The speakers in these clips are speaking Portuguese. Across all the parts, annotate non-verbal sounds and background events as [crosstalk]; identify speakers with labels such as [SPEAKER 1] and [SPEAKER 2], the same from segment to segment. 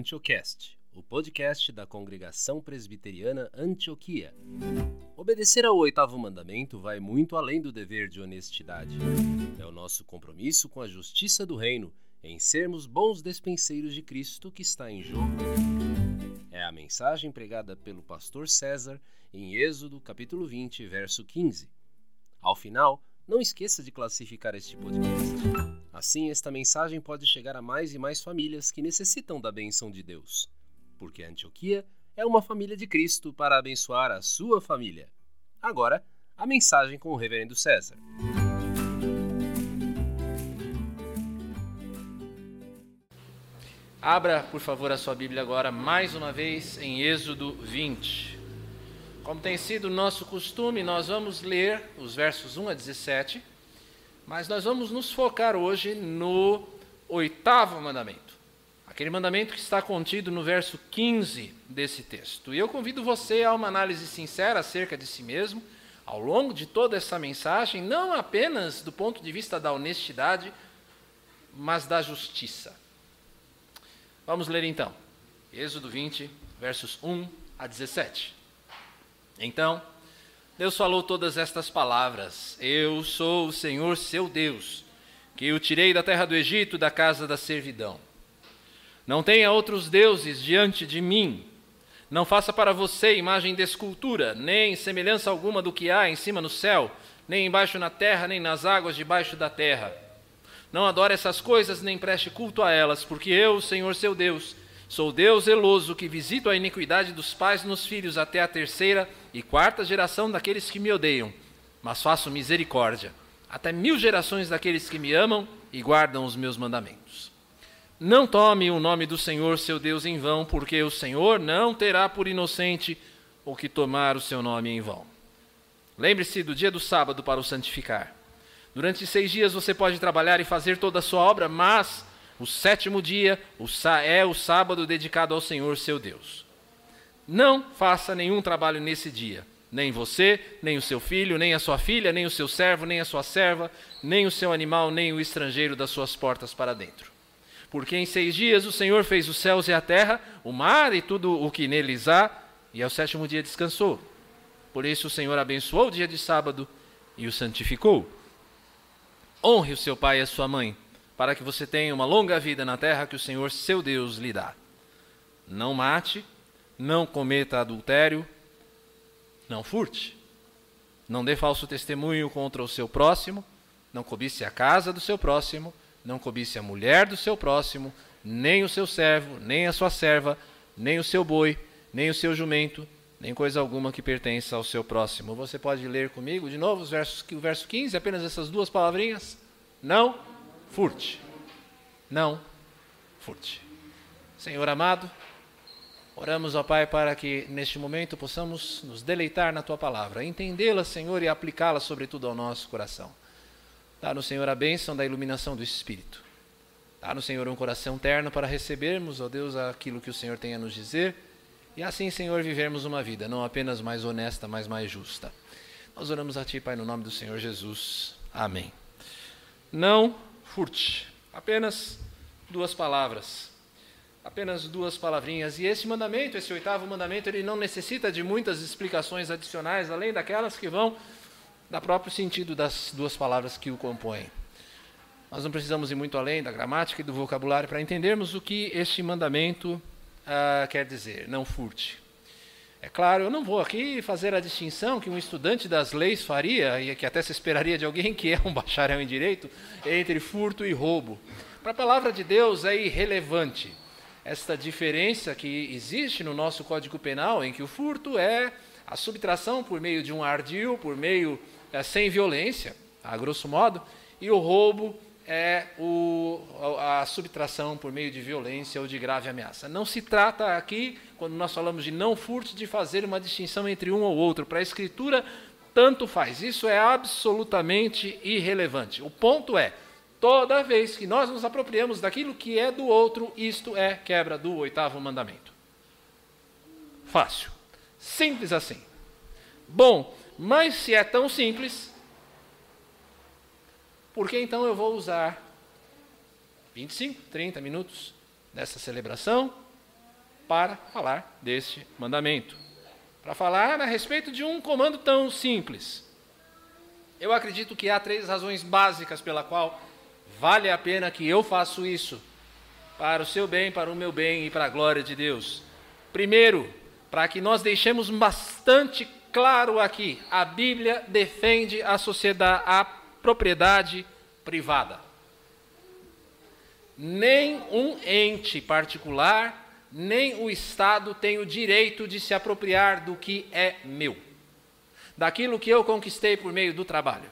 [SPEAKER 1] Antiocast, o podcast da congregação presbiteriana Antioquia. Obedecer ao oitavo mandamento vai muito além do dever de honestidade. É o nosso compromisso com a justiça do reino, em sermos bons despenseiros de Cristo que está em jogo. É a mensagem pregada pelo pastor César em Êxodo, capítulo 20, verso 15. Ao final, não esqueça de classificar este podcast. Assim, esta mensagem pode chegar a mais e mais famílias que necessitam da benção de Deus. Porque Antioquia é uma família de Cristo para abençoar a sua família. Agora, a mensagem com o Reverendo César.
[SPEAKER 2] Abra, por favor, a sua Bíblia agora, mais uma vez, em Êxodo 20. Como tem sido nosso costume, nós vamos ler os versos 1 a 17, mas nós vamos nos focar hoje no oitavo mandamento, aquele mandamento que está contido no verso 15 desse texto. E eu convido você a uma análise sincera acerca de si mesmo, ao longo de toda essa mensagem, não apenas do ponto de vista da honestidade, mas da justiça. Vamos ler então. Êxodo 20, versos 1 a 17. Então, Deus falou todas estas palavras: Eu sou o Senhor seu Deus, que o tirei da terra do Egito, da casa da servidão. Não tenha outros deuses diante de mim. Não faça para você imagem de escultura, nem semelhança alguma do que há em cima no céu, nem embaixo na terra, nem nas águas debaixo da terra. Não adore essas coisas, nem preste culto a elas, porque eu, Senhor seu Deus, sou Deus zeloso que visito a iniquidade dos pais nos filhos até a terceira e quarta geração daqueles que me odeiam, mas faço misericórdia até mil gerações daqueles que me amam e guardam os meus mandamentos. Não tome o nome do Senhor seu Deus em vão, porque o Senhor não terá por inocente o que tomar o seu nome em vão. Lembre-se do dia do sábado para o santificar. Durante seis dias você pode trabalhar e fazer toda a sua obra, mas o sétimo dia é o sábado dedicado ao Senhor seu Deus. Não faça nenhum trabalho nesse dia, nem você, nem o seu filho, nem a sua filha, nem o seu servo, nem a sua serva, nem o seu animal, nem o estrangeiro das suas portas para dentro. Porque em seis dias o Senhor fez os céus e a terra, o mar e tudo o que neles há, e ao sétimo dia descansou. Por isso o Senhor abençoou o dia de sábado e o santificou. Honre o seu pai e a sua mãe, para que você tenha uma longa vida na terra que o Senhor seu Deus lhe dá. Não mate, não cometa adultério, não furte, não dê falso testemunho contra o seu próximo, não cobice a casa do seu próximo, não cobice a mulher do seu próximo, nem o seu servo, nem a sua serva, nem o seu boi, nem o seu jumento, nem coisa alguma que pertença ao seu próximo. Você pode ler comigo de novo os versos, o verso 15, apenas essas duas palavrinhas? Não furte. Não furte. Senhor amado, oramos, ó Pai, para que neste momento possamos nos deleitar na tua palavra, entendê-la, Senhor, e aplicá-la sobretudo ao nosso coração. Dá no Senhor a bênção da iluminação do Espírito. Dá no Senhor um coração terno para recebermos, ó Deus, aquilo que o Senhor tem a nos dizer. E assim, Senhor, vivermos uma vida não apenas mais honesta, mas mais justa. Nós oramos a Ti, Pai, no nome do Senhor Jesus. Amém. Não furte. Apenas duas palavras. Apenas duas palavrinhas. E esse mandamento, esse oitavo mandamento, ele não necessita de muitas explicações adicionais, além daquelas que vão da próprio sentido das duas palavras que o compõem. Nós não precisamos ir muito além da gramática e do vocabulário para entendermos o que este mandamento uh, quer dizer. Não furte. É claro, eu não vou aqui fazer a distinção que um estudante das leis faria, e que até se esperaria de alguém que é um bacharel em direito, entre furto e roubo. Para a palavra de Deus é irrelevante esta diferença que existe no nosso Código Penal, em que o furto é a subtração por meio de um ardil, por meio é, sem violência, a grosso modo, e o roubo é o, a subtração por meio de violência ou de grave ameaça. Não se trata aqui, quando nós falamos de não furto, de fazer uma distinção entre um ou outro. Para a Escritura, tanto faz. Isso é absolutamente irrelevante. O ponto é, toda vez que nós nos apropriamos daquilo que é do outro, isto é quebra do oitavo mandamento. Fácil. Simples assim. Bom, mas se é tão simples, por que então eu vou usar 25, 30 minutos dessa celebração para falar deste mandamento. Para falar a respeito de um comando tão simples. Eu acredito que há três razões básicas pela qual vale a pena que eu faça isso para o seu bem, para o meu bem e para a glória de Deus. Primeiro, para que nós deixemos bastante claro aqui, a Bíblia defende a sociedade, a propriedade privada. Nem um ente particular, nem o Estado tem o direito de se apropriar do que é meu, daquilo que eu conquistei por meio do trabalho.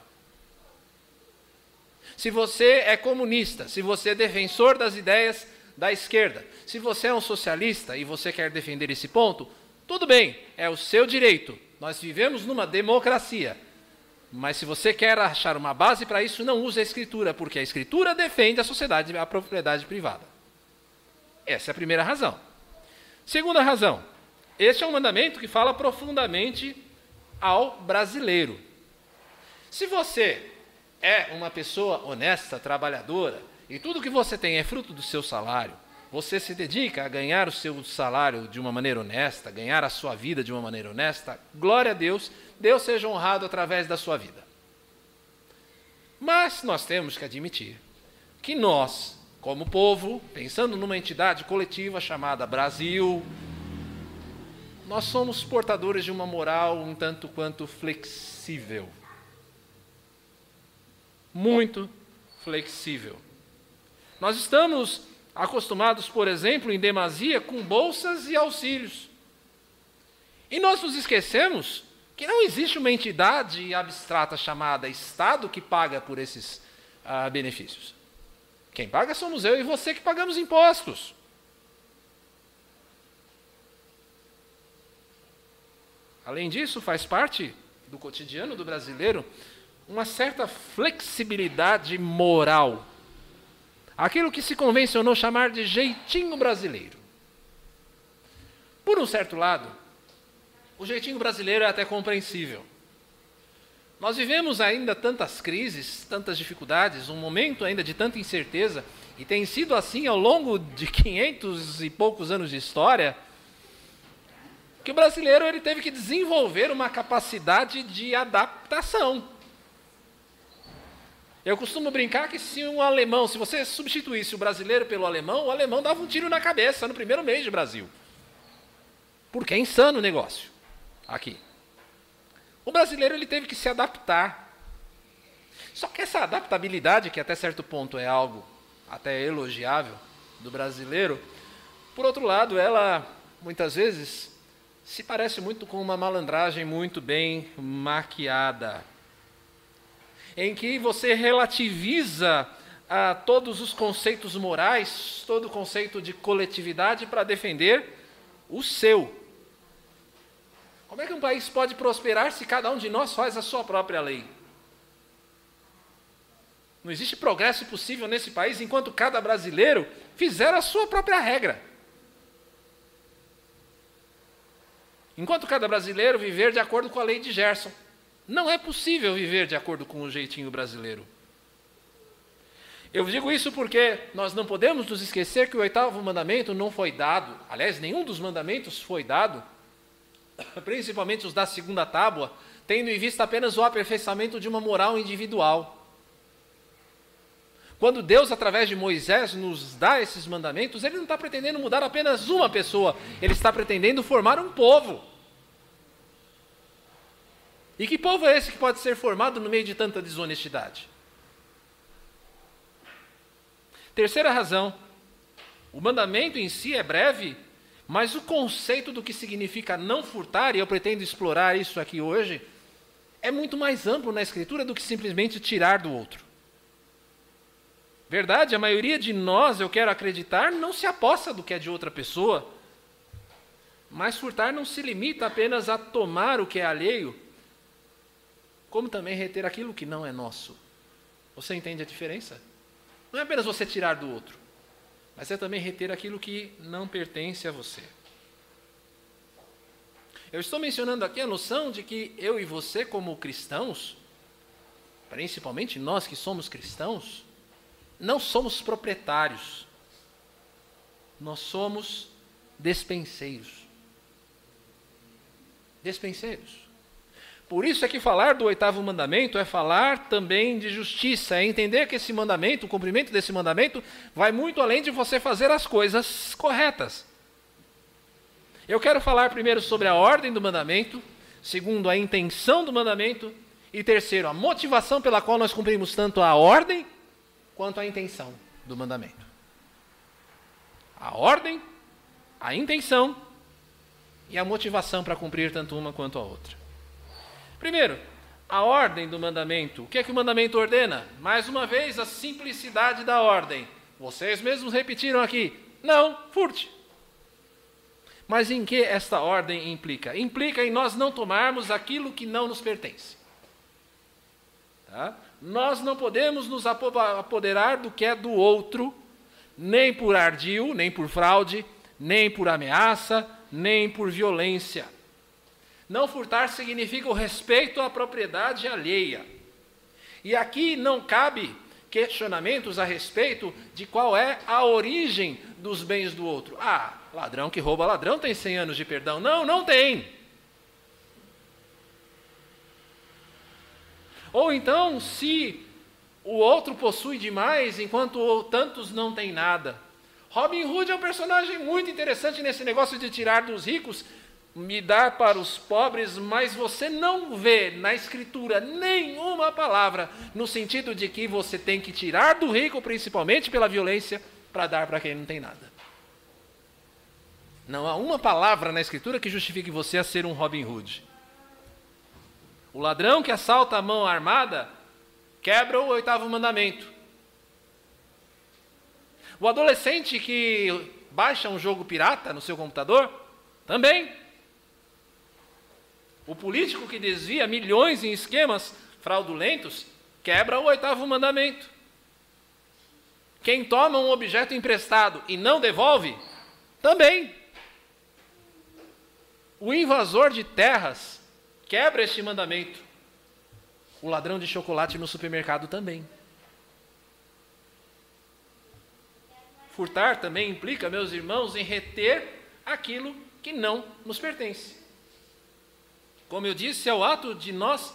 [SPEAKER 2] Se você é comunista, se você é defensor das ideias da esquerda, se você é um socialista e você quer defender esse ponto, tudo bem, é o seu direito. Nós vivemos numa democracia. Mas se você quer achar uma base para isso, não use a escritura, porque a escritura defende a sociedade, a propriedade privada. Essa é a primeira razão. Segunda razão, este é um mandamento que fala profundamente ao brasileiro. Se você é uma pessoa honesta, trabalhadora, e tudo que você tem é fruto do seu salário, você se dedica a ganhar o seu salário de uma maneira honesta, ganhar a sua vida de uma maneira honesta, glória a Deus, Deus seja honrado através da sua vida. Mas nós temos que admitir que nós, como povo, pensando numa entidade coletiva chamada Brasil, nós somos portadores de uma moral um tanto quanto flexível. Muito flexível. Nós estamos acostumados, por exemplo, em demasia com bolsas e auxílios. E nós nos esquecemos que não existe uma entidade abstrata chamada Estado que paga por esses ah, benefícios. Quem paga somos eu e você que pagamos impostos. Além disso, faz parte do cotidiano do brasileiro uma certa flexibilidade moral aquilo que se convencionou chamar de jeitinho brasileiro. Por um certo lado, o jeitinho brasileiro é até compreensível. Nós vivemos ainda tantas crises, tantas dificuldades, um momento ainda de tanta incerteza, e tem sido assim ao longo de 500 e poucos anos de história, que o brasileiro ele teve que desenvolver uma capacidade de adaptação. Eu costumo brincar que se um alemão, se você substituísse o brasileiro pelo alemão, o alemão dava um tiro na cabeça no primeiro mês de Brasil. Porque é insano o negócio aqui. O brasileiro ele teve que se adaptar. Só que essa adaptabilidade, que até certo ponto é algo até elogiável do brasileiro, por outro lado, ela muitas vezes se parece muito com uma malandragem muito bem maquiada em que você relativiza ah, todos os conceitos morais, todo o conceito de coletividade para defender o seu. Como é que um país pode prosperar se cada um de nós faz a sua própria lei? Não existe progresso possível nesse país enquanto cada brasileiro fizer a sua própria regra. Enquanto cada brasileiro viver de acordo com a lei de Gerson. Não é possível viver de acordo com o jeitinho brasileiro. Eu digo isso porque nós não podemos nos esquecer que o oitavo mandamento não foi dado, aliás, nenhum dos mandamentos foi dado, principalmente os da segunda tábua, tendo em vista apenas o aperfeiçoamento de uma moral individual. Quando Deus, através de Moisés, nos dá esses mandamentos, Ele não está pretendendo mudar apenas uma pessoa, Ele está pretendendo formar um povo. E que povo é esse que pode ser formado no meio de tanta desonestidade? Terceira razão: o mandamento em si é breve, mas o conceito do que significa não furtar, e eu pretendo explorar isso aqui hoje, é muito mais amplo na Escritura do que simplesmente tirar do outro. Verdade, a maioria de nós, eu quero acreditar, não se aposta do que é de outra pessoa. Mas furtar não se limita apenas a tomar o que é alheio, como também reter aquilo que não é nosso. Você entende a diferença? Não é apenas você tirar do outro, mas é também reter aquilo que não pertence a você. Eu estou mencionando aqui a noção de que eu e você, como cristãos, principalmente nós que somos cristãos, não somos proprietários. Nós somos despenseiros. Despenseiros. Por isso é que falar do oitavo mandamento é falar também de justiça, é entender que esse mandamento, o cumprimento desse mandamento, vai muito além de você fazer as coisas corretas. Eu quero falar primeiro sobre a ordem do mandamento, segundo, a intenção do mandamento, e terceiro, a motivação pela qual nós cumprimos tanto a ordem quanto a intenção do mandamento. A ordem, a intenção e a motivação para cumprir tanto uma quanto a outra. Primeiro, a ordem do mandamento. O que é que o mandamento ordena? Mais uma vez, a simplicidade da ordem. Vocês mesmos repetiram aqui: não furte. Mas em que esta ordem implica? Implica em nós não tomarmos aquilo que não nos pertence. Tá? Nós não podemos nos apoderar do que é do outro, nem por ardil, nem por fraude, nem por ameaça, nem por violência. Não furtar significa o respeito à propriedade alheia. E aqui não cabe questionamentos a respeito de qual é a origem dos bens do outro. Ah, ladrão que rouba ladrão tem 100 anos de perdão. Não, não tem. Ou então, se o outro possui demais, enquanto tantos não têm nada. Robin Hood é um personagem muito interessante nesse negócio de tirar dos ricos me dar para os pobres, mas você não vê na Escritura nenhuma palavra no sentido de que você tem que tirar do rico, principalmente pela violência, para dar para quem não tem nada. Não há uma palavra na Escritura que justifique você a ser um Robin Hood. O ladrão que assalta a mão armada quebra o oitavo mandamento. O adolescente que baixa um jogo pirata no seu computador também o político que desvia milhões em esquemas fraudulentos quebra o oitavo mandamento. Quem toma um objeto emprestado e não devolve, também. O invasor de terras quebra este mandamento. O ladrão de chocolate no supermercado também. Furtar também implica, meus irmãos, em reter aquilo que não nos pertence. Como eu disse, é o ato de nós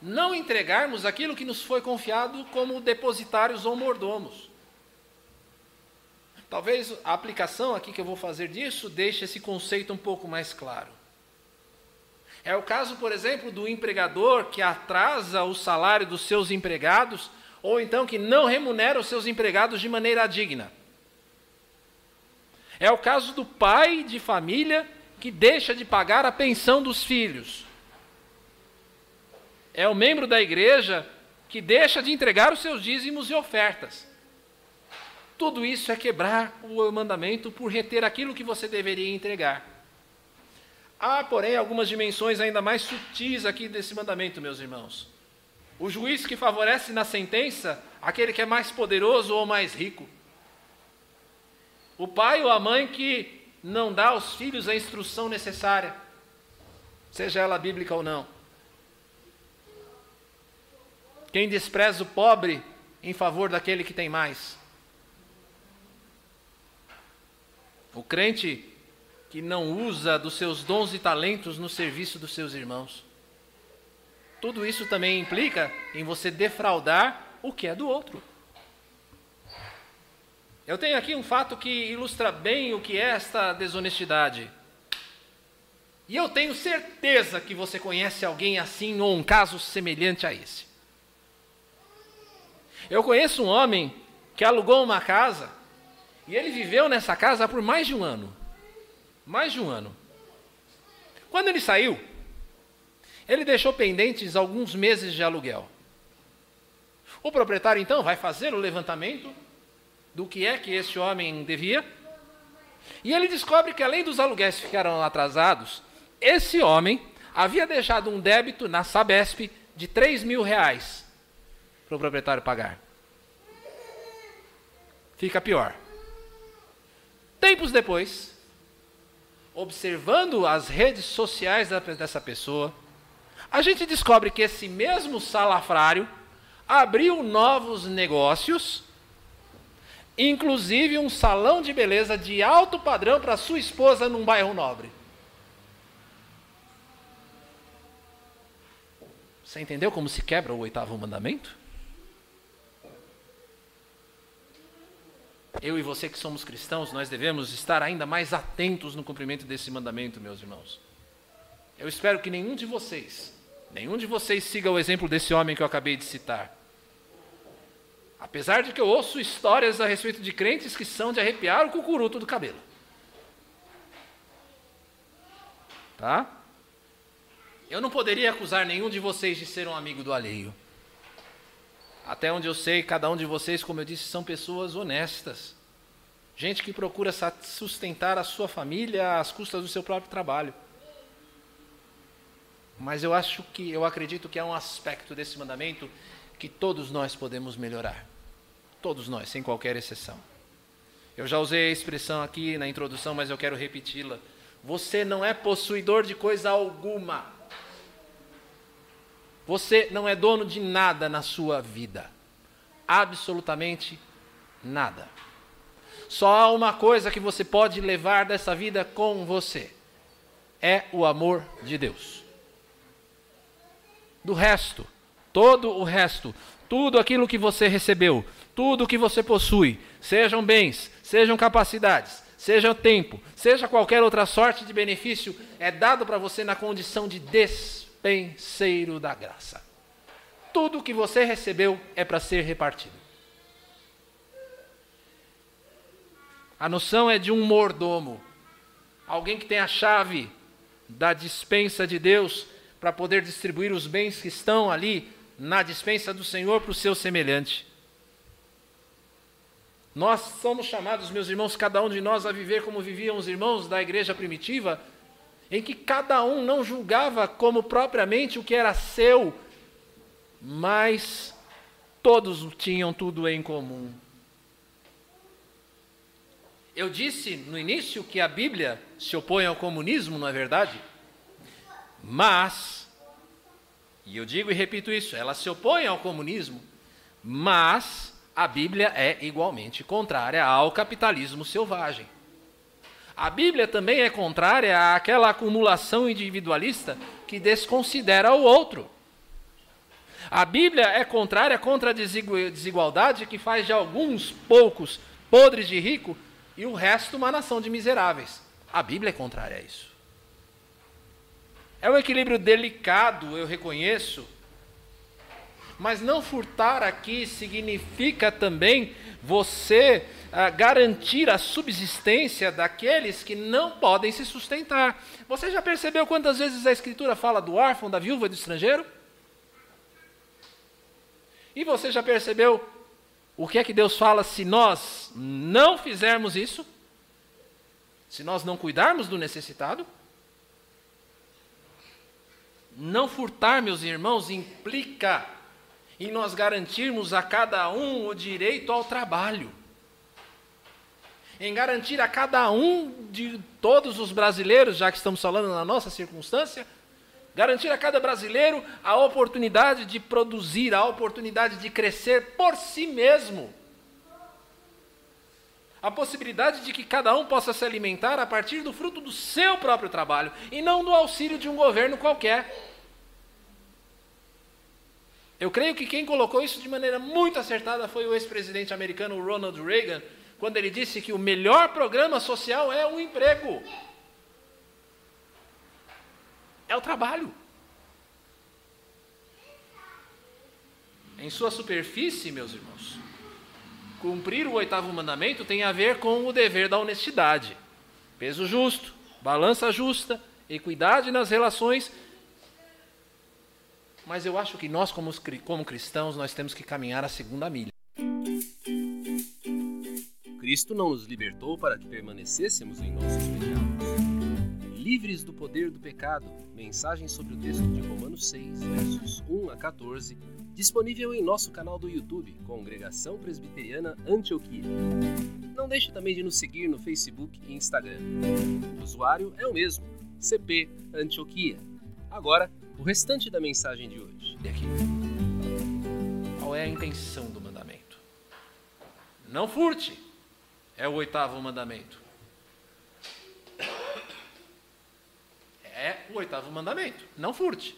[SPEAKER 2] não entregarmos aquilo que nos foi confiado como depositários ou mordomos. Talvez a aplicação aqui que eu vou fazer disso deixe esse conceito um pouco mais claro. É o caso, por exemplo, do empregador que atrasa o salário dos seus empregados, ou então que não remunera os seus empregados de maneira digna. É o caso do pai de família que deixa de pagar a pensão dos filhos é o membro da igreja que deixa de entregar os seus dízimos e ofertas. Tudo isso é quebrar o mandamento por reter aquilo que você deveria entregar. Há, porém, algumas dimensões ainda mais sutis aqui desse mandamento, meus irmãos. O juiz que favorece na sentença aquele que é mais poderoso ou mais rico. O pai ou a mãe que não dá aos filhos a instrução necessária, seja ela bíblica ou não. Quem despreza o pobre em favor daquele que tem mais? O crente que não usa dos seus dons e talentos no serviço dos seus irmãos. Tudo isso também implica em você defraudar o que é do outro. Eu tenho aqui um fato que ilustra bem o que é esta desonestidade. E eu tenho certeza que você conhece alguém assim ou um caso semelhante a esse. Eu conheço um homem que alugou uma casa e ele viveu nessa casa por mais de um ano. Mais de um ano. Quando ele saiu, ele deixou pendentes alguns meses de aluguel. O proprietário então vai fazer o levantamento do que é que esse homem devia. E ele descobre que além dos aluguéis que ficaram atrasados, esse homem havia deixado um débito na Sabesp de 3 mil reais para o proprietário pagar. Fica pior. Tempos depois, observando as redes sociais dessa pessoa, a gente descobre que esse mesmo salafrário abriu novos negócios inclusive um salão de beleza de alto padrão para sua esposa num bairro nobre. Você entendeu como se quebra o oitavo mandamento? Eu e você que somos cristãos, nós devemos estar ainda mais atentos no cumprimento desse mandamento, meus irmãos. Eu espero que nenhum de vocês, nenhum de vocês siga o exemplo desse homem que eu acabei de citar. Apesar de que eu ouço histórias a respeito de crentes que são de arrepiar o cucuruto do cabelo. Tá? Eu não poderia acusar nenhum de vocês de ser um amigo do alheio. Até onde eu sei, cada um de vocês, como eu disse, são pessoas honestas. Gente que procura sustentar a sua família às custas do seu próprio trabalho. Mas eu acho que, eu acredito que há um aspecto desse mandamento que todos nós podemos melhorar. Todos nós, sem qualquer exceção. Eu já usei a expressão aqui na introdução, mas eu quero repeti-la. Você não é possuidor de coisa alguma. Você não é dono de nada na sua vida. Absolutamente nada. Só há uma coisa que você pode levar dessa vida com você: é o amor de Deus. Do resto, todo o resto, tudo aquilo que você recebeu, tudo que você possui, sejam bens, sejam capacidades, seja tempo, seja qualquer outra sorte de benefício, é dado para você na condição de despenseiro da graça. Tudo que você recebeu é para ser repartido. A noção é de um mordomo, alguém que tem a chave da dispensa de Deus para poder distribuir os bens que estão ali na dispensa do Senhor para o seu semelhante. Nós somos chamados, meus irmãos, cada um de nós a viver como viviam os irmãos da igreja primitiva, em que cada um não julgava como propriamente o que era seu, mas todos tinham tudo em comum. Eu disse no início que a Bíblia se opõe ao comunismo, não é verdade? Mas, e eu digo e repito isso, ela se opõe ao comunismo, mas a Bíblia é igualmente contrária ao capitalismo selvagem. A Bíblia também é contrária àquela acumulação individualista que desconsidera o outro. A Bíblia é contrária contra a desigualdade que faz de alguns poucos podres de rico e o resto uma nação de miseráveis. A Bíblia é contrária a isso. É um equilíbrio delicado, eu reconheço, mas não furtar aqui significa também você ah, garantir a subsistência daqueles que não podem se sustentar. Você já percebeu quantas vezes a Escritura fala do órfão, da viúva e do estrangeiro? E você já percebeu o que é que Deus fala se nós não fizermos isso? Se nós não cuidarmos do necessitado? Não furtar, meus irmãos, implica em nós garantirmos a cada um o direito ao trabalho, em garantir a cada um de todos os brasileiros, já que estamos falando na nossa circunstância, garantir a cada brasileiro a oportunidade de produzir, a oportunidade de crescer por si mesmo. A possibilidade de que cada um possa se alimentar a partir do fruto do seu próprio trabalho e não do auxílio de um governo qualquer. Eu creio que quem colocou isso de maneira muito acertada foi o ex-presidente americano Ronald Reagan, quando ele disse que o melhor programa social é o emprego. É o trabalho. Em sua superfície, meus irmãos, cumprir o oitavo mandamento tem a ver com o dever da honestidade, peso justo, balança justa, equidade nas relações mas eu acho que nós, como, cristãos, nós temos que caminhar a segunda milha.
[SPEAKER 1] Cristo não nos libertou para que permanecêssemos em nossos pecados. Livres do poder do pecado, mensagem sobre o texto de Romanos 6, versos 1 a 14, disponível em nosso canal do YouTube, Congregação Presbiteriana Antioquia. Não deixe também de nos seguir no Facebook e Instagram. O usuário é o mesmo, CP Antioquia. Agora, o restante da mensagem de hoje.
[SPEAKER 2] E aqui. Qual é a intenção do mandamento? Não furte. É o oitavo mandamento? É o oitavo mandamento. Não furte.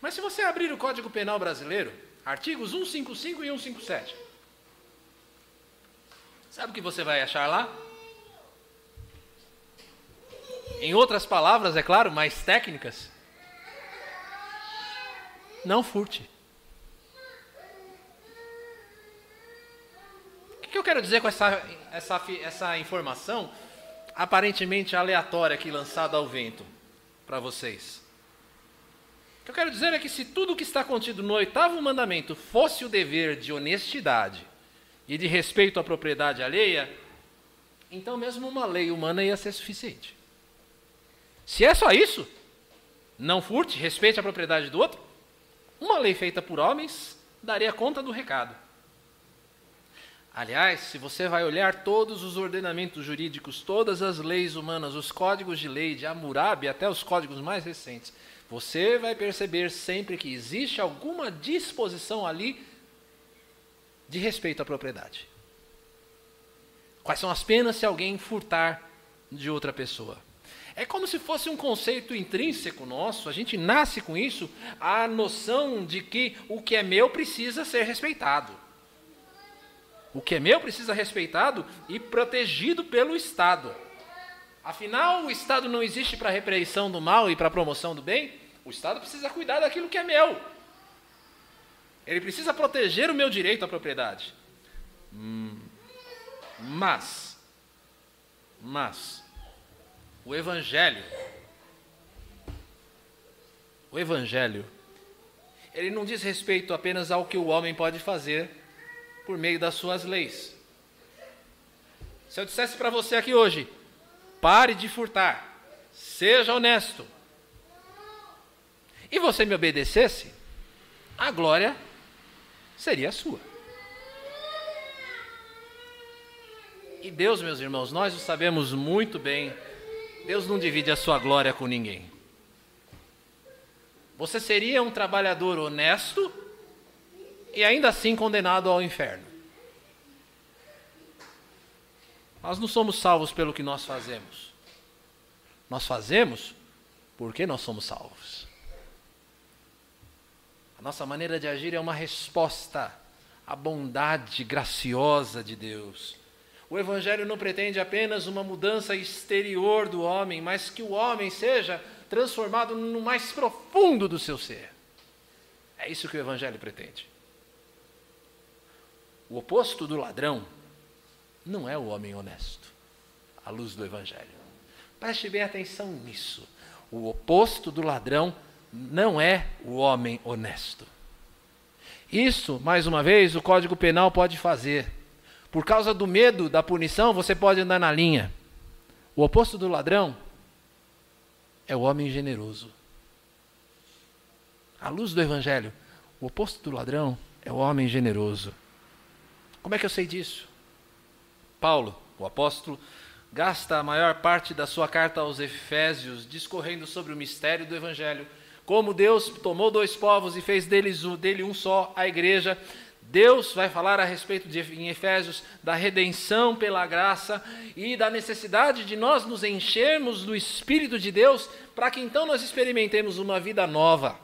[SPEAKER 2] Mas se você abrir o Código Penal brasileiro, artigos 155 e 157, sabe o que você vai achar lá? Em outras palavras, é claro, mais técnicas, não furte. O que eu quero dizer com essa, essa, essa informação aparentemente aleatória aqui lançada ao vento para vocês? O que eu quero dizer é que se tudo o que está contido no oitavo mandamento fosse o dever de honestidade e de respeito à propriedade alheia, então mesmo uma lei humana ia ser suficiente. Se é só isso, não furte, respeite a propriedade do outro, uma lei feita por homens daria conta do recado. Aliás, se você vai olhar todos os ordenamentos jurídicos, todas as leis humanas, os códigos de lei de Hammurabi, até os códigos mais recentes, você vai perceber sempre que existe alguma disposição ali de respeito à propriedade. Quais são as penas se alguém furtar de outra pessoa? É como se fosse um conceito intrínseco nosso, a gente nasce com isso, a noção de que o que é meu precisa ser respeitado. O que é meu precisa ser respeitado e protegido pelo Estado. Afinal, o Estado não existe para a repreensão do mal e para a promoção do bem. O Estado precisa cuidar daquilo que é meu. Ele precisa proteger o meu direito à propriedade. Hum, mas, mas, o Evangelho, o Evangelho, ele não diz respeito apenas ao que o homem pode fazer por meio das suas leis. Se eu dissesse para você aqui hoje, pare de furtar, seja honesto, e você me obedecesse, a glória seria sua. E Deus, meus irmãos, nós o sabemos muito bem Deus não divide a sua glória com ninguém. Você seria um trabalhador honesto e ainda assim condenado ao inferno. Nós não somos salvos pelo que nós fazemos. Nós fazemos porque nós somos salvos. A nossa maneira de agir é uma resposta à bondade graciosa de Deus o Evangelho não pretende apenas uma mudança exterior do homem, mas que o homem seja transformado no mais profundo do seu ser. É isso que o Evangelho pretende. O oposto do ladrão não é o homem honesto, à luz do Evangelho. Preste bem atenção nisso. O oposto do ladrão não é o homem honesto. Isso, mais uma vez, o Código Penal pode fazer por causa do medo da punição, você pode andar na linha. O oposto do ladrão é o homem generoso. À luz do Evangelho, o oposto do ladrão é o homem generoso. Como é que eu sei disso? Paulo, o apóstolo, gasta a maior parte da sua carta aos Efésios discorrendo sobre o mistério do Evangelho. Como Deus tomou dois povos e fez deles, dele um só, a igreja, Deus vai falar a respeito de, em Efésios da redenção pela graça e da necessidade de nós nos enchermos do Espírito de Deus para que então nós experimentemos uma vida nova,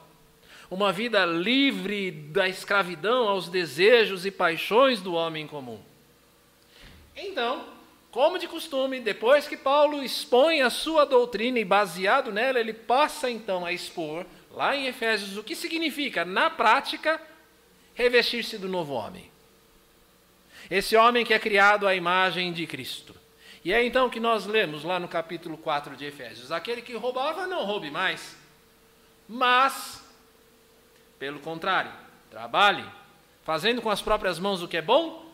[SPEAKER 2] uma vida livre da escravidão aos desejos e paixões do homem comum. Então, como de costume, depois que Paulo expõe a sua doutrina e baseado nela, ele passa então a expor, lá em Efésios, o que significa, na prática, revestir-se do novo homem. Esse homem que é criado à imagem de Cristo. E é então que nós lemos lá no capítulo 4 de Efésios: aquele que roubava, não roube mais, mas, pelo contrário, trabalhe, fazendo com as próprias mãos o que é bom,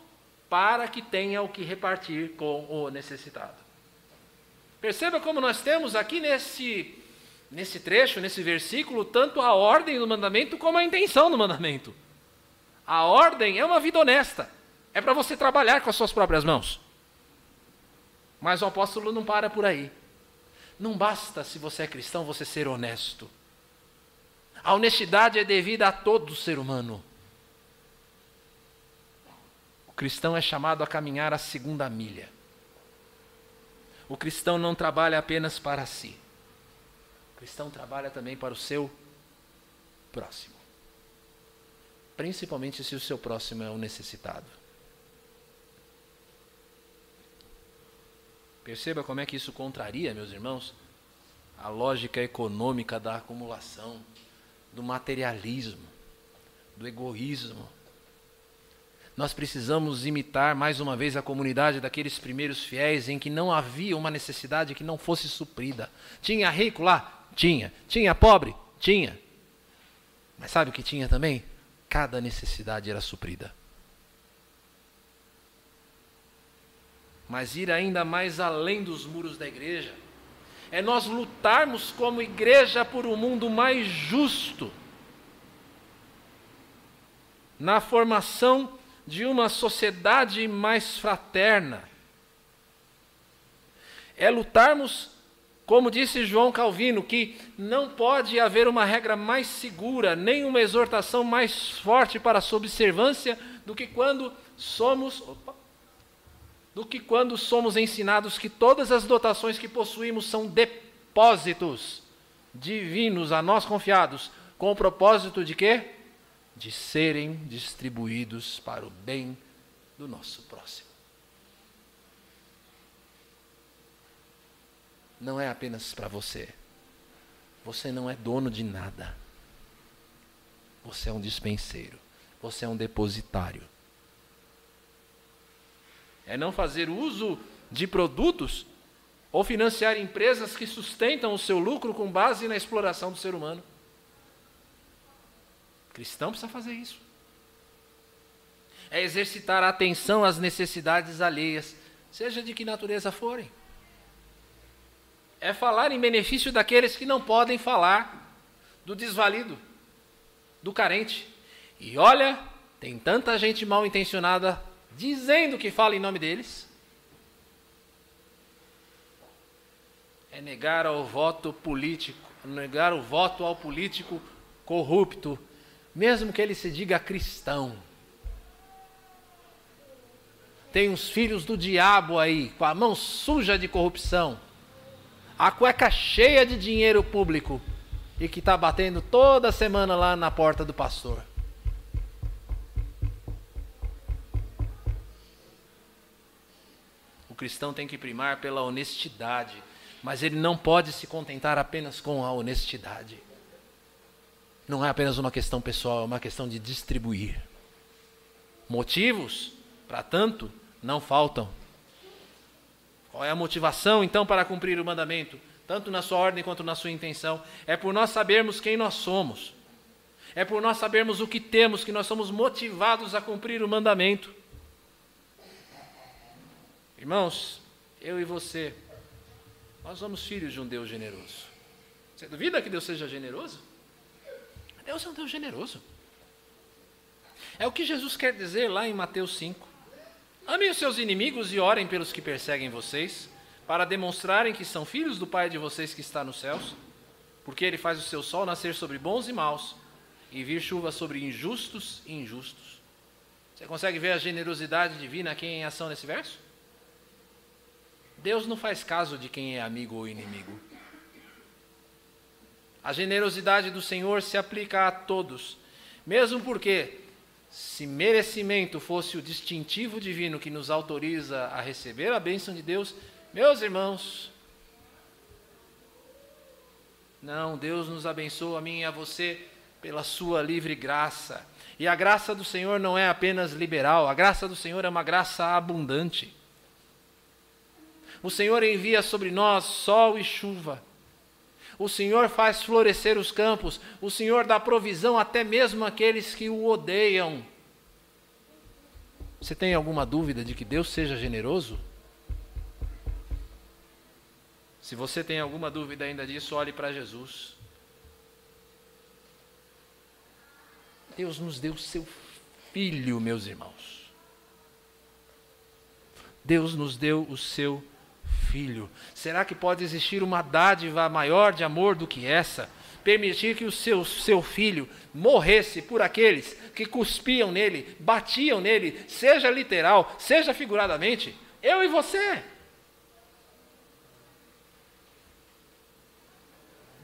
[SPEAKER 2] para que tenha o que repartir com o necessitado. Perceba como nós temos aqui nesse, nesse trecho, nesse versículo, tanto a ordem do mandamento como a intenção do mandamento. A ordem é uma vida honesta. É para você trabalhar com as suas próprias mãos. Mas o apóstolo não para por aí. Não basta, se você é cristão, você ser honesto. A honestidade é devida a todo ser humano. cristão é chamado a caminhar a segunda milha. O cristão não trabalha apenas para si. O cristão trabalha também para o seu próximo. Principalmente se o seu próximo é o necessitado. Perceba como é que isso contraria, meus irmãos, a lógica econômica da acumulação, do materialismo, do egoísmo. Nós precisamos imitar mais uma vez a comunidade daqueles primeiros fiéis em que não havia uma necessidade que não fosse suprida. Tinha rico lá? Tinha. Tinha pobre? Tinha. Mas sabe o que tinha também? Cada necessidade era suprida. Mas ir ainda mais além dos muros da igreja é nós lutarmos como igreja por um mundo mais justo, na formação de uma sociedade mais fraterna. É lutarmos como disse João Calvino, que não pode haver uma regra mais segura, nem uma exortação mais forte para a subservância do que quando somos opa, do que quando somos ensinados que todas as dotações que possuímos são depósitos divinos a nós confiados, com o propósito de quê? De serem distribuídos para o bem do nosso próximo. não é apenas para você. Você não é dono de nada. Você é um dispenseiro. Você é um depositário. É não fazer uso de produtos ou financiar empresas que sustentam o seu lucro com base na exploração do ser humano. Cristão precisa fazer isso. É exercitar a atenção às necessidades alheias, seja de que natureza forem é falar em benefício daqueles que não podem falar, do desvalido, do carente. E olha, tem tanta gente mal intencionada dizendo que fala em nome deles. É negar ao voto político, negar o voto ao político corrupto, mesmo que ele se diga cristão. Tem uns filhos do diabo aí, com a mão suja de corrupção a cueca cheia de dinheiro público e que está batendo toda semana lá na porta do pastor. O cristão tem que primar pela honestidade, mas ele não pode se contentar apenas com a honestidade. Não é apenas uma questão pessoal, é uma questão de distribuir. Motivos, para tanto, não faltam. Qual é a motivação então para cumprir o mandamento? Tanto na sua ordem quanto na sua intenção. É por nós sabermos quem nós somos. É por nós sabermos o que temos que nós somos motivados a cumprir o mandamento. Irmãos, eu e você, nós somos filhos de um Deus generoso. Você duvida que Deus seja generoso? Deus é um Deus generoso. É o que Jesus quer dizer lá em Mateus 5. Amem os seus inimigos e orem pelos que perseguem vocês, para demonstrarem que são filhos do Pai de vocês que está nos céus, porque ele faz o seu sol nascer sobre bons e maus e vir chuva sobre injustos e injustos. Você consegue ver a generosidade divina aqui em ação nesse verso? Deus não faz caso de quem é amigo ou inimigo. A generosidade do Senhor se aplica a todos, mesmo porque se merecimento fosse o distintivo divino que nos autoriza a receber a bênção de Deus, meus irmãos, não, Deus nos abençoa a mim e a você pela sua livre graça. E a graça do Senhor não é apenas liberal, a graça do Senhor é uma graça abundante. O Senhor envia sobre nós sol e chuva. O Senhor faz florescer os campos, o Senhor dá provisão até mesmo àqueles que o odeiam. Você tem alguma dúvida de que Deus seja generoso? Se você tem alguma dúvida ainda disso, olhe para Jesus. Deus nos deu seu filho, meus irmãos. Deus nos deu o seu filho. Será que pode existir uma dádiva maior de amor do que essa? permitir que o seu, seu filho morresse por aqueles que cuspiam nele, batiam nele, seja literal, seja figuradamente? Eu e você.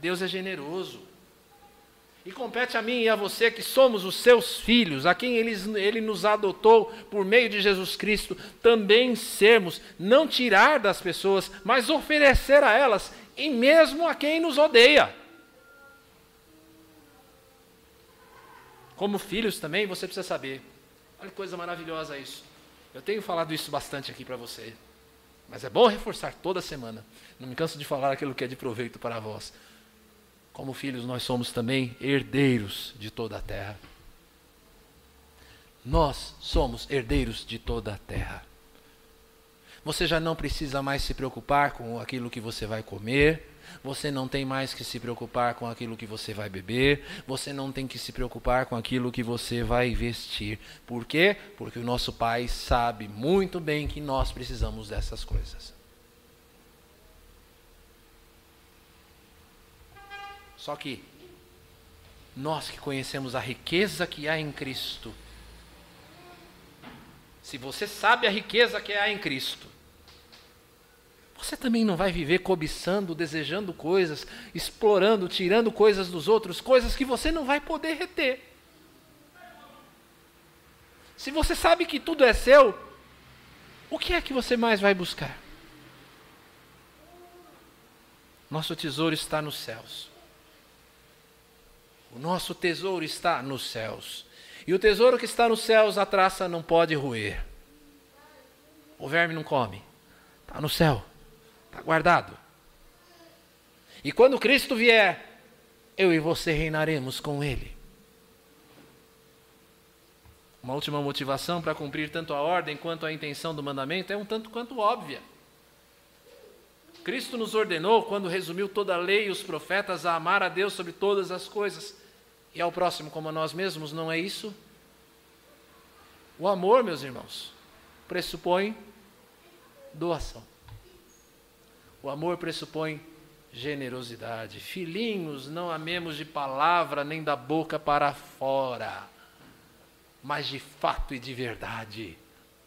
[SPEAKER 2] Deus é generoso. E compete a mim e a você que somos os seus filhos, a quem ele, ele nos adotou por meio de Jesus Cristo, também sermos, não tirar das pessoas, mas oferecer a elas, e mesmo a quem nos odeia. Como filhos também, você precisa saber. Olha que coisa maravilhosa isso. Eu tenho falado isso bastante aqui para você. Mas é bom reforçar toda semana. Não me canso de falar aquilo que é de proveito para vós. Como filhos, nós somos também herdeiros de toda a terra. Nós somos herdeiros de toda a terra. Você já não precisa mais se preocupar com aquilo que você vai comer, você não tem mais que se preocupar com aquilo que você vai beber, você não tem que se preocupar com aquilo que você vai vestir. Por quê? Porque o nosso Pai sabe muito bem que nós precisamos dessas coisas. Só que nós que conhecemos a riqueza que há em Cristo, se você sabe a riqueza que há em Cristo, você também não vai viver cobiçando, desejando coisas, explorando, tirando coisas dos outros, coisas que você não vai poder reter. Se você sabe que tudo é seu, o que é que você mais vai buscar? Nosso tesouro está nos céus. O nosso tesouro está nos céus. E o tesouro que está nos céus, a traça não pode roer. O verme não come. Está no céu. Está guardado. E quando Cristo vier, eu e você reinaremos com Ele. Uma última motivação para cumprir tanto a ordem quanto a intenção do mandamento é um tanto quanto óbvia. Cristo nos ordenou, quando resumiu toda a lei e os profetas, a amar a Deus sobre todas as coisas e ao próximo como a nós mesmos, não é isso? O amor, meus irmãos, pressupõe doação. O amor pressupõe generosidade. Filhinhos, não amemos de palavra nem da boca para fora, mas de fato e de verdade,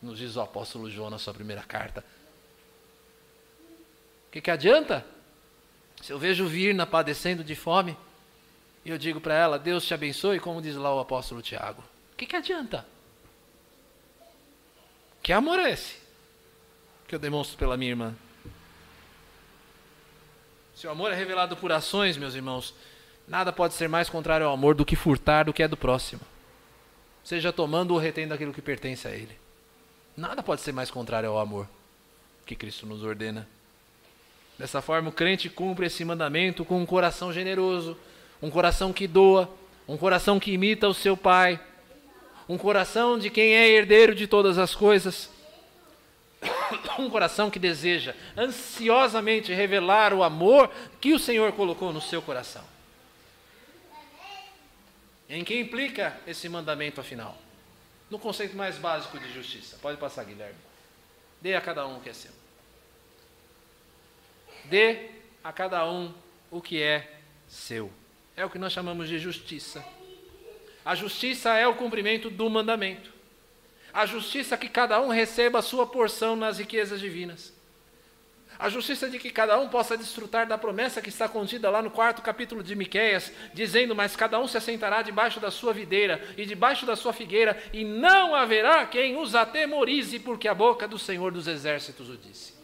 [SPEAKER 2] nos diz o apóstolo João na sua primeira carta. O que, que adianta? Se eu vejo Virna padecendo de fome, e eu digo para ela, Deus te abençoe, como diz lá o apóstolo Tiago. O que, que adianta? Que amor é esse que eu demonstro pela minha irmã? Se o amor é revelado por ações, meus irmãos, nada pode ser mais contrário ao amor do que furtar do que é do próximo. Seja tomando ou retendo aquilo que pertence a ele. Nada pode ser mais contrário ao amor que Cristo nos ordena. Dessa forma, o crente cumpre esse mandamento com um coração generoso, um coração que doa, um coração que imita o seu pai, um coração de quem é herdeiro de todas as coisas, [coughs] um coração que deseja ansiosamente revelar o amor que o Senhor colocou no seu coração. Em que implica esse mandamento afinal? No conceito mais básico de justiça. Pode passar, Guilherme. Dê a cada um o que é seu. Dê a cada um o que é seu. É o que nós chamamos de justiça. A justiça é o cumprimento do mandamento. A justiça é que cada um receba a sua porção nas riquezas divinas. A justiça de que cada um possa desfrutar da promessa que está contida lá no quarto capítulo de Miqueias, dizendo: Mas cada um se assentará debaixo da sua videira e debaixo da sua figueira, e não haverá quem os atemorize, porque a boca do Senhor dos Exércitos o disse.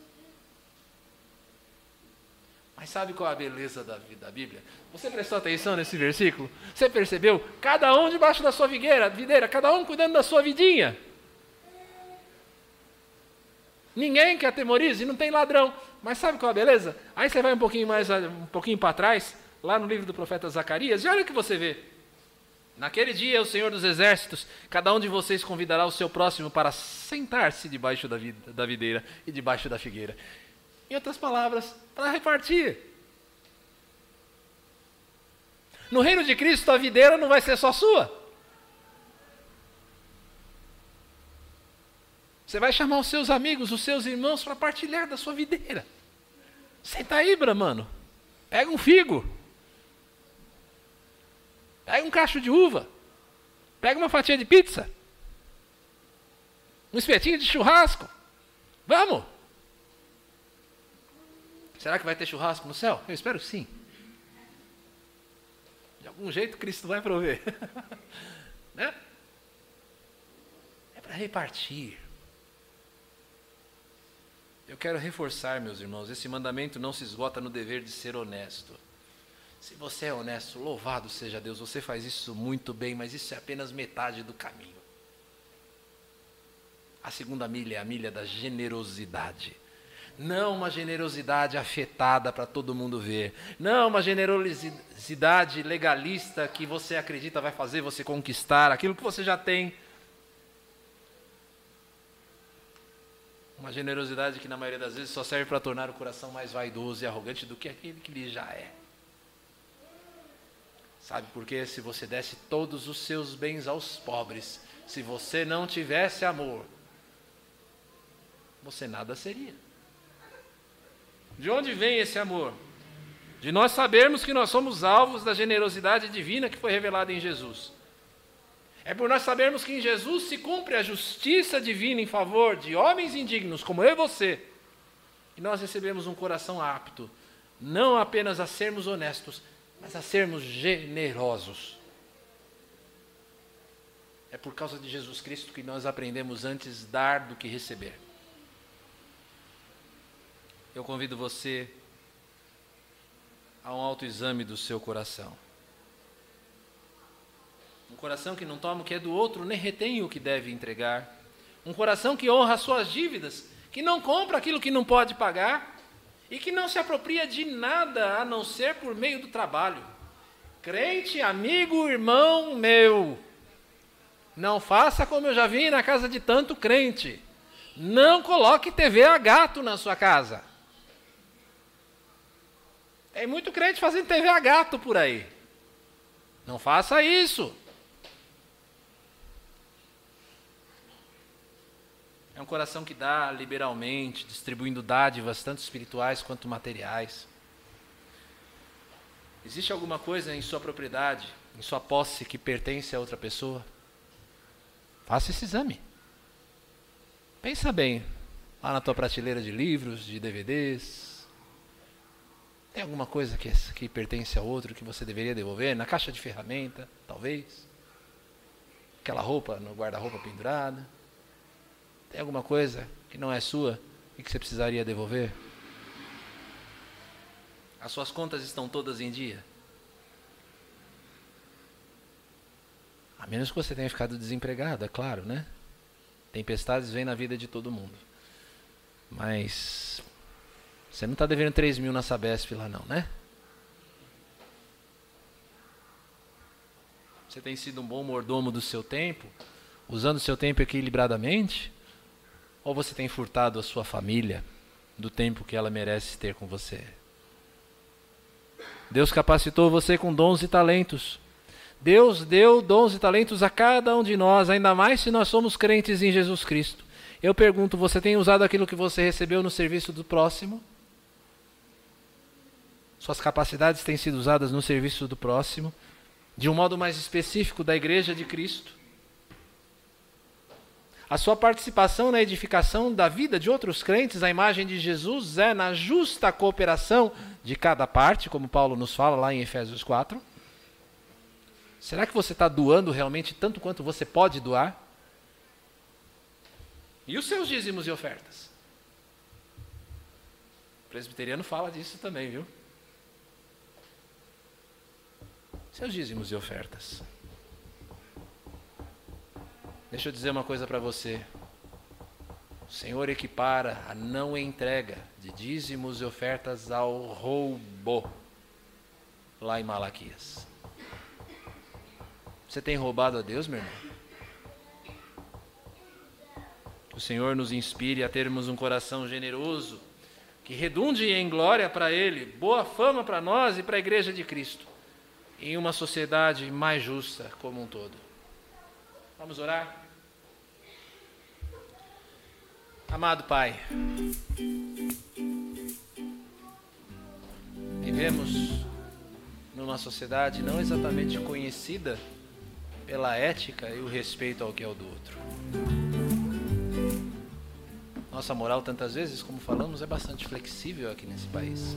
[SPEAKER 2] Mas sabe qual é a beleza da, da Bíblia? Você prestou atenção nesse versículo? Você percebeu? Cada um debaixo da sua videira, videira, cada um cuidando da sua vidinha. Ninguém que atemorize, não tem ladrão. Mas sabe qual é a beleza? Aí você vai um pouquinho mais um pouquinho para trás, lá no livro do profeta Zacarias, e olha o que você vê. Naquele dia, o Senhor dos Exércitos, cada um de vocês convidará o seu próximo para sentar-se debaixo da videira e debaixo da figueira. Em outras palavras, para repartir. No reino de Cristo, a videira não vai ser só sua. Você vai chamar os seus amigos, os seus irmãos para partilhar da sua videira. Senta aí, Bramano. Pega um figo. Pega um cacho de uva. Pega uma fatia de pizza. Um espetinho de churrasco. Vamos! Será que vai ter churrasco no céu? Eu espero sim. De algum jeito Cristo vai prover. [laughs] né? É para repartir. Eu quero reforçar, meus irmãos, esse mandamento não se esgota no dever de ser honesto. Se você é honesto, louvado seja Deus, você faz isso muito bem, mas isso é apenas metade do caminho. A segunda milha é a milha da generosidade. Não uma generosidade afetada para todo mundo ver. Não uma generosidade legalista que você acredita vai fazer você conquistar aquilo que você já tem. Uma generosidade que na maioria das vezes só serve para tornar o coração mais vaidoso e arrogante do que aquele que ele já é. Sabe por quê? Se você desse todos os seus bens aos pobres, se você não tivesse amor, você nada seria. De onde vem esse amor? De nós sabermos que nós somos alvos da generosidade divina que foi revelada em Jesus. É por nós sabermos que em Jesus se cumpre a justiça divina em favor de homens indignos como eu e você, que nós recebemos um coração apto, não apenas a sermos honestos, mas a sermos generosos. É por causa de Jesus Cristo que nós aprendemos antes dar do que receber eu convido você a um autoexame do seu coração. Um coração que não toma o que é do outro, nem retém o que deve entregar. Um coração que honra as suas dívidas, que não compra aquilo que não pode pagar e que não se apropria de nada a não ser por meio do trabalho. Crente, amigo, irmão meu, não faça como eu já vi na casa de tanto crente. Não coloque TV a gato na sua casa. Tem muito crente fazendo TV a gato por aí. Não faça isso. É um coração que dá liberalmente, distribuindo dádivas, tanto espirituais quanto materiais. Existe alguma coisa em sua propriedade, em sua posse, que pertence a outra pessoa? Faça esse exame. Pensa bem, lá na tua prateleira de livros, de DVDs, tem alguma coisa que, que pertence a outro que você deveria devolver? Na caixa de ferramenta, talvez? Aquela roupa no guarda-roupa pendurada? Tem alguma coisa que não é sua e que você precisaria devolver? As suas contas estão todas em dia? A menos que você tenha ficado desempregado, é claro, né? Tempestades vêm na vida de todo mundo. Mas você não está devendo 3 mil na Sabesp lá não, né? Você tem sido um bom mordomo do seu tempo, usando o seu tempo equilibradamente? Ou você tem furtado a sua família do tempo que ela merece ter com você? Deus capacitou você com dons e talentos. Deus deu dons e talentos a cada um de nós, ainda mais se nós somos crentes em Jesus Cristo. Eu pergunto: você tem usado aquilo que você recebeu no serviço do próximo? Suas capacidades têm sido usadas no serviço do próximo, de um modo mais específico da Igreja de Cristo. A sua participação na edificação da vida de outros crentes, a imagem de Jesus, é na justa cooperação de cada parte, como Paulo nos fala lá em Efésios 4. Será que você está doando realmente tanto quanto você pode doar? E os seus dízimos e ofertas? O presbiteriano fala disso também, viu? Seus dízimos e ofertas. Deixa eu dizer uma coisa para você. O Senhor equipara a não entrega de dízimos e ofertas ao roubo, lá em Malaquias. Você tem roubado a Deus, meu irmão? o Senhor nos inspire a termos um coração generoso, que redunde em glória para Ele, boa fama para nós e para a Igreja de Cristo em uma sociedade mais justa como um todo. Vamos orar? Amado Pai, vivemos numa sociedade não exatamente conhecida pela ética e o respeito ao que é o do outro. Nossa moral, tantas vezes, como falamos, é bastante flexível aqui nesse país.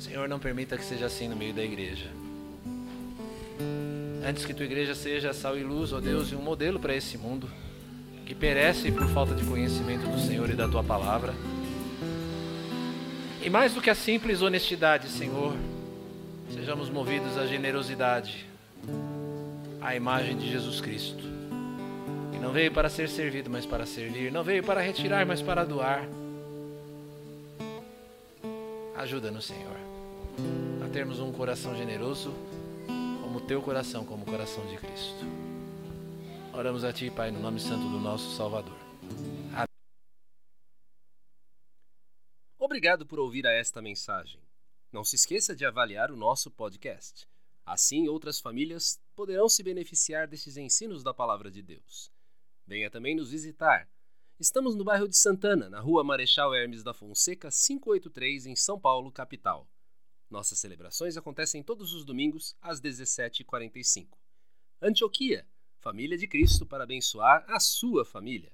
[SPEAKER 2] Senhor, não permita que seja assim no meio da igreja. Antes que tua igreja seja sal e luz, ó Deus, e um modelo para esse mundo que perece por falta de conhecimento do Senhor e da tua palavra. E mais do que a simples honestidade, Senhor, sejamos movidos à generosidade, à imagem de Jesus Cristo. Que não veio para ser servido, mas para servir, não veio para retirar, mas para doar. Ajuda-nos, Senhor, a termos um coração generoso como o teu coração, como o coração de Cristo. Oramos a Ti, Pai, no nome santo do nosso Salvador. Amém.
[SPEAKER 1] Obrigado por ouvir a esta mensagem. Não se esqueça de avaliar o nosso podcast. Assim, outras famílias poderão se beneficiar desses ensinos da Palavra de Deus. Venha também nos visitar. Estamos no bairro de Santana, na rua Marechal Hermes da Fonseca, 583, em São Paulo, capital. Nossas celebrações acontecem todos os domingos às 17h45. Antioquia, família de Cristo para abençoar a sua família.